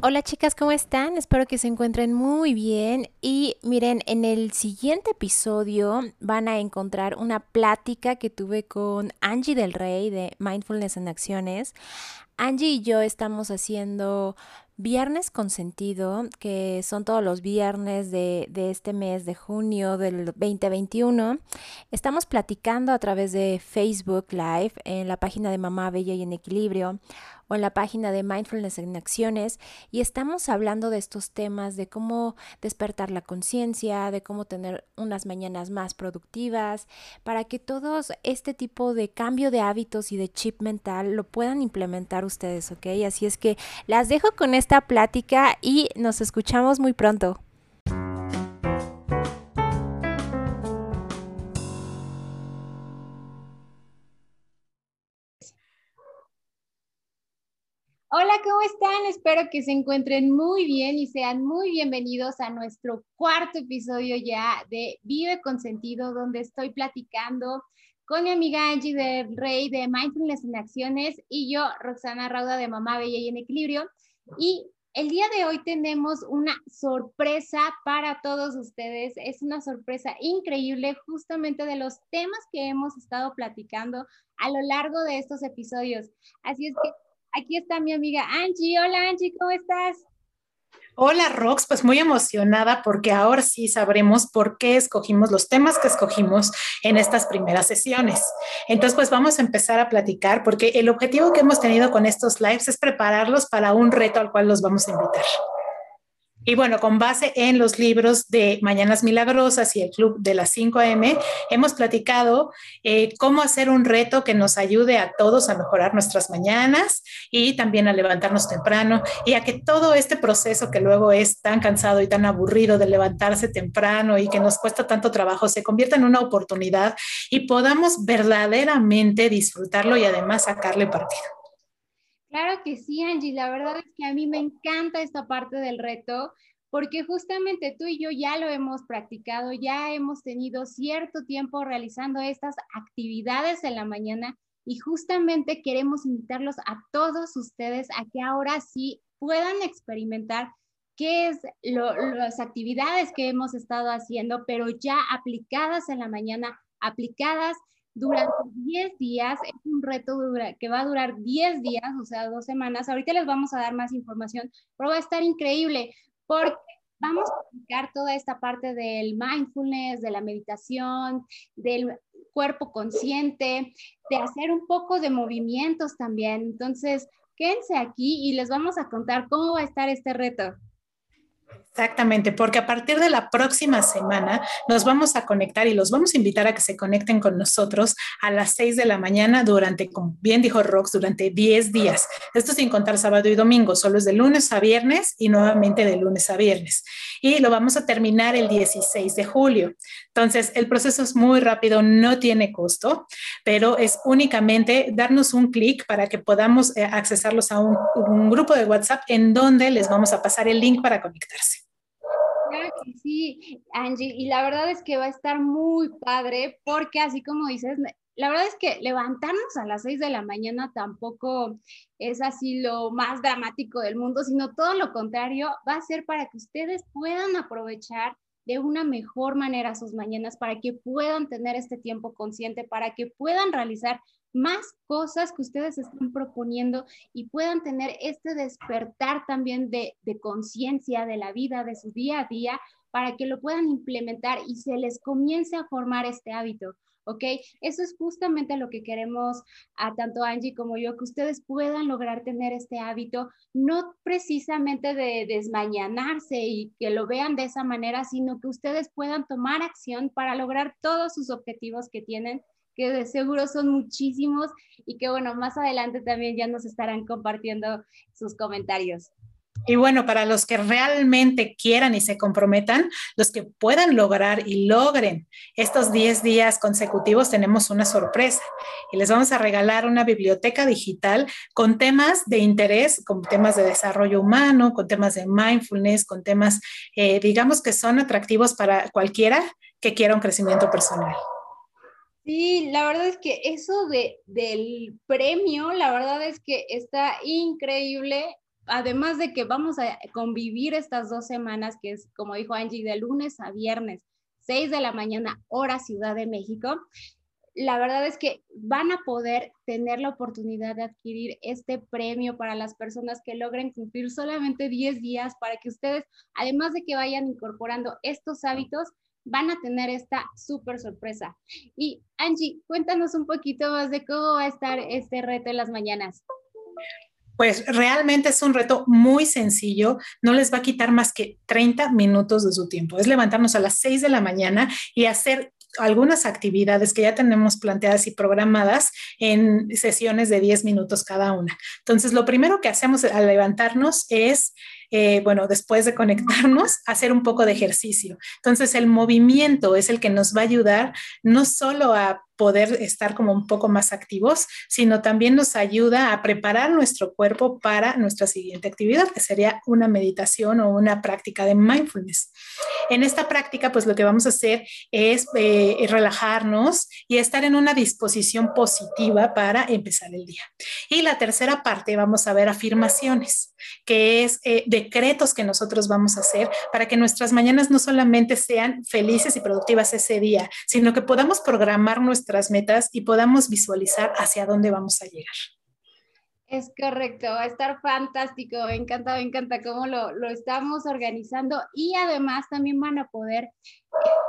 Hola chicas, ¿cómo están? Espero que se encuentren muy bien y miren, en el siguiente episodio van a encontrar una plática que tuve con Angie del Rey de Mindfulness en Acciones. Angie y yo estamos haciendo Viernes con Sentido, que son todos los viernes de, de, este mes de junio del 2021. Estamos platicando a través de Facebook Live en la página de Mamá Bella y en Equilibrio o en la página de Mindfulness en Acciones y estamos hablando de estos temas de cómo despertar la conciencia, de cómo tener unas mañanas más productivas, para que todos este tipo de cambio de hábitos y de chip mental lo puedan implementar ustedes, ¿ok? Así es que las dejo con esta plática y nos escuchamos muy pronto. Hola, ¿cómo están? Espero que se encuentren muy bien y sean muy bienvenidos a nuestro cuarto episodio ya de Vive con Sentido, donde estoy platicando con mi amiga Angie del Rey de Mindfulness en Acciones y yo, Roxana Rauda de Mamá Bella y en Equilibrio. Y el día de hoy tenemos una sorpresa para todos ustedes. Es una sorpresa increíble justamente de los temas que hemos estado platicando a lo largo de estos episodios. Así es que Aquí está mi amiga Angie. Hola Angie, ¿cómo estás? Hola Rox, pues muy emocionada porque ahora sí sabremos por qué escogimos los temas que escogimos en estas primeras sesiones. Entonces, pues vamos a empezar a platicar porque el objetivo que hemos tenido con estos lives es prepararlos para un reto al cual los vamos a invitar. Y bueno, con base en los libros de Mañanas Milagrosas y el Club de las 5 AM, hemos platicado eh, cómo hacer un reto que nos ayude a todos a mejorar nuestras mañanas y también a levantarnos temprano y a que todo este proceso que luego es tan cansado y tan aburrido de levantarse temprano y que nos cuesta tanto trabajo se convierta en una oportunidad y podamos verdaderamente disfrutarlo y además sacarle partido. Claro que sí, Angie. La verdad es que a mí me encanta esta parte del reto porque justamente tú y yo ya lo hemos practicado, ya hemos tenido cierto tiempo realizando estas actividades en la mañana y justamente queremos invitarlos a todos ustedes a que ahora sí puedan experimentar qué es las actividades que hemos estado haciendo, pero ya aplicadas en la mañana, aplicadas durante 10 días. Es un reto que va a durar 10 días, o sea, dos semanas. Ahorita les vamos a dar más información, pero va a estar increíble porque vamos a aplicar toda esta parte del mindfulness, de la meditación, del cuerpo consciente, de hacer un poco de movimientos también. Entonces, quédense aquí y les vamos a contar cómo va a estar este reto. Exactamente, porque a partir de la próxima semana nos vamos a conectar y los vamos a invitar a que se conecten con nosotros a las 6 de la mañana durante, como bien dijo Rox, durante 10 días. Esto sin contar sábado y domingo, solo es de lunes a viernes y nuevamente de lunes a viernes. Y lo vamos a terminar el 16 de julio. Entonces, el proceso es muy rápido, no tiene costo, pero es únicamente darnos un clic para que podamos eh, accesarlos a un, un grupo de WhatsApp en donde les vamos a pasar el link para conectarse. Sí, Angie, y la verdad es que va a estar muy padre porque así como dices, la verdad es que levantarnos a las 6 de la mañana tampoco es así lo más dramático del mundo, sino todo lo contrario, va a ser para que ustedes puedan aprovechar de una mejor manera sus mañanas, para que puedan tener este tiempo consciente, para que puedan realizar más cosas que ustedes están proponiendo y puedan tener este despertar también de, de conciencia de la vida, de su día a día, para que lo puedan implementar y se les comience a formar este hábito. ¿Ok? Eso es justamente lo que queremos a tanto Angie como yo, que ustedes puedan lograr tener este hábito, no precisamente de desmañanarse y que lo vean de esa manera, sino que ustedes puedan tomar acción para lograr todos sus objetivos que tienen que de seguro son muchísimos y que bueno, más adelante también ya nos estarán compartiendo sus comentarios. Y bueno, para los que realmente quieran y se comprometan, los que puedan lograr y logren estos 10 días consecutivos, tenemos una sorpresa y les vamos a regalar una biblioteca digital con temas de interés, con temas de desarrollo humano, con temas de mindfulness, con temas, eh, digamos que son atractivos para cualquiera que quiera un crecimiento personal. Sí, la verdad es que eso de, del premio, la verdad es que está increíble además de que vamos a convivir estas dos semanas, que es, como dijo Angie, de lunes a viernes, 6 de la mañana, hora Ciudad de México, la verdad es que van a poder tener la oportunidad de adquirir este premio para las personas que logren cumplir solamente 10 días para que ustedes, además de que vayan incorporando estos hábitos, van a tener esta súper sorpresa. Y Angie, cuéntanos un poquito más de cómo va a estar este reto en las mañanas. Pues realmente es un reto muy sencillo, no les va a quitar más que 30 minutos de su tiempo. Es levantarnos a las 6 de la mañana y hacer algunas actividades que ya tenemos planteadas y programadas en sesiones de 10 minutos cada una. Entonces, lo primero que hacemos al levantarnos es eh, bueno, después de conectarnos, hacer un poco de ejercicio. Entonces, el movimiento es el que nos va a ayudar no solo a poder estar como un poco más activos, sino también nos ayuda a preparar nuestro cuerpo para nuestra siguiente actividad, que sería una meditación o una práctica de mindfulness. En esta práctica, pues lo que vamos a hacer es eh, relajarnos y estar en una disposición positiva para empezar el día. Y la tercera parte, vamos a ver afirmaciones, que es eh, decretos que nosotros vamos a hacer para que nuestras mañanas no solamente sean felices y productivas ese día, sino que podamos programar nuestras metas y podamos visualizar hacia dónde vamos a llegar. Es correcto, va a estar fantástico, me encanta, me encanta cómo lo, lo, estamos organizando y además también van a poder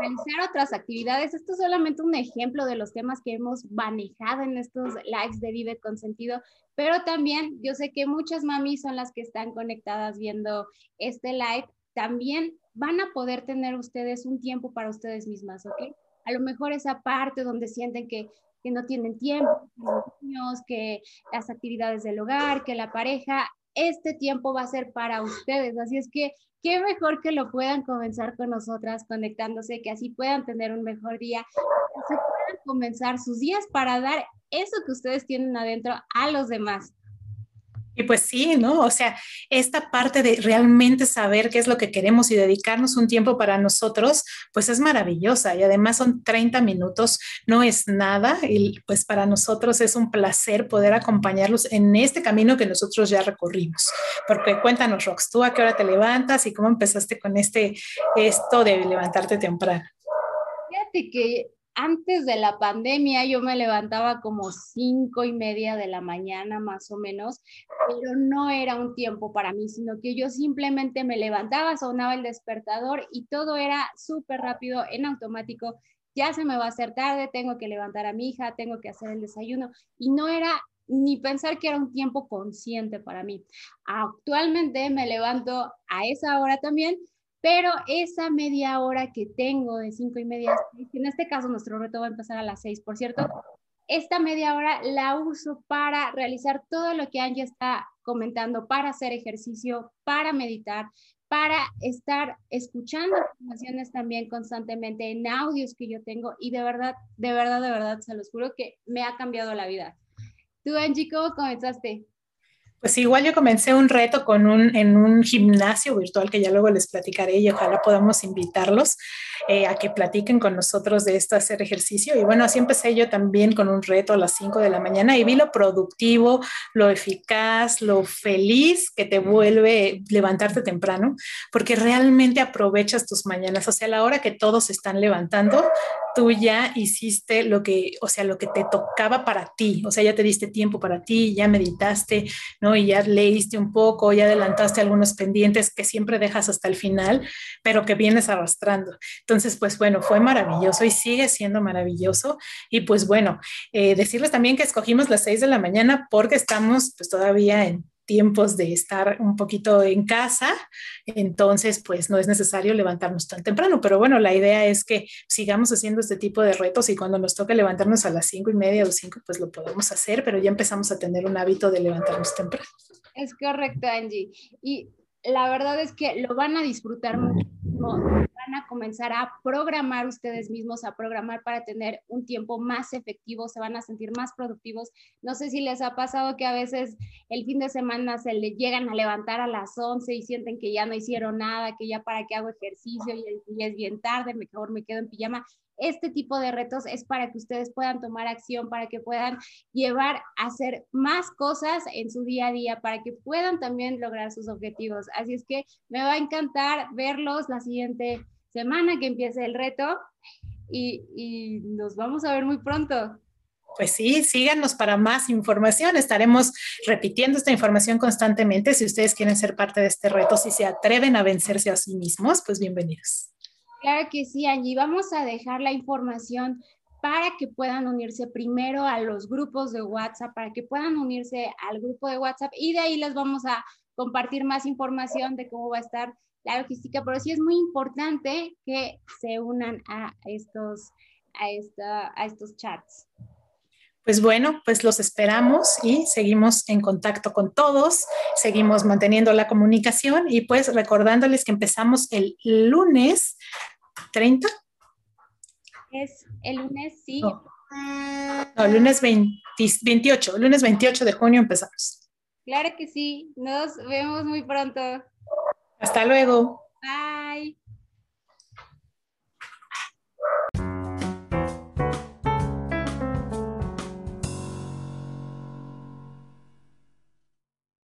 realizar otras actividades. Esto es solamente un ejemplo de los temas que hemos manejado en estos lives de Vive con Sentido, pero también yo sé que muchas mamis son las que están conectadas viendo este live, también van a poder tener ustedes un tiempo para ustedes mismas, ¿ok? A lo mejor esa parte donde sienten que que no tienen tiempo, los niños, que las actividades del hogar, que la pareja, este tiempo va a ser para ustedes. Así es que qué mejor que lo puedan comenzar con nosotras conectándose, que así puedan tener un mejor día, que así puedan comenzar sus días para dar eso que ustedes tienen adentro a los demás. Y pues sí, ¿no? O sea, esta parte de realmente saber qué es lo que queremos y dedicarnos un tiempo para nosotros, pues es maravillosa. Y además son 30 minutos, no es nada. Y pues para nosotros es un placer poder acompañarlos en este camino que nosotros ya recorrimos. Porque cuéntanos, Rox, ¿tú a qué hora te levantas y cómo empezaste con este, esto de levantarte temprano? Fíjate que antes de la pandemia yo me levantaba como cinco y media de la mañana más o menos, pero no era un tiempo para mí, sino que yo simplemente me levantaba, sonaba el despertador y todo era súper rápido, en automático. Ya se me va a hacer tarde, tengo que levantar a mi hija, tengo que hacer el desayuno y no era ni pensar que era un tiempo consciente para mí. Actualmente me levanto a esa hora también, pero esa media hora que tengo de cinco y media, en este caso nuestro reto va a empezar a las seis, por cierto, esta media hora la uso para realizar todo lo que Angie está comentando, para hacer ejercicio, para meditar, para estar escuchando informaciones también constantemente en audios que yo tengo y de verdad, de verdad, de verdad, se los juro que me ha cambiado la vida. Tú, Angie, ¿cómo comenzaste? Pues igual yo comencé un reto con un, en un gimnasio virtual que ya luego les platicaré y ojalá podamos invitarlos eh, a que platiquen con nosotros de esto, hacer ejercicio. Y bueno, así empecé yo también con un reto a las 5 de la mañana y vi lo productivo, lo eficaz, lo feliz que te vuelve levantarte temprano, porque realmente aprovechas tus mañanas. O sea, a la hora que todos están levantando, tú ya hiciste lo que, o sea, lo que te tocaba para ti. O sea, ya te diste tiempo para ti, ya meditaste, ¿no? Y ya leíste un poco, ya adelantaste algunos pendientes que siempre dejas hasta el final, pero que vienes arrastrando. Entonces, pues bueno, fue maravilloso y sigue siendo maravilloso. Y pues bueno, eh, decirles también que escogimos las seis de la mañana porque estamos pues todavía en tiempos de estar un poquito en casa, entonces pues no es necesario levantarnos tan temprano, pero bueno, la idea es que sigamos haciendo este tipo de retos y cuando nos toque levantarnos a las cinco y media o cinco, pues lo podemos hacer, pero ya empezamos a tener un hábito de levantarnos temprano. Es correcto, Angie. Y la verdad es que lo van a disfrutar muchísimo a comenzar a programar ustedes mismos, a programar para tener un tiempo más efectivo, se van a sentir más productivos. No sé si les ha pasado que a veces el fin de semana se le llegan a levantar a las 11 y sienten que ya no hicieron nada, que ya para qué hago ejercicio y, es bien tarde, mejor me quedo en pijama. este tipo de retos es para que ustedes puedan tomar acción, para que puedan llevar a hacer más cosas en su día a día, para que puedan también lograr sus objetivos. Así es que me va a encantar verlos la siguiente semana que empiece el reto y, y nos vamos a ver muy pronto. Pues sí, síganos para más información. Estaremos repitiendo esta información constantemente. Si ustedes quieren ser parte de este reto, si se atreven a vencerse a sí mismos, pues bienvenidos. Claro que sí, Angie. Vamos a dejar la información para que puedan unirse primero a los grupos de WhatsApp, para que puedan unirse al grupo de WhatsApp y de ahí les vamos a compartir más información de cómo va a estar la logística, pero sí es muy importante que se unan a estos, a, esta, a estos chats. Pues bueno, pues los esperamos y seguimos en contacto con todos, seguimos manteniendo la comunicación y pues recordándoles que empezamos el lunes 30. Es el lunes, sí. No, el lunes 28, lunes 28 de junio empezamos. Claro que sí, nos vemos muy pronto. Hasta luego. Bye.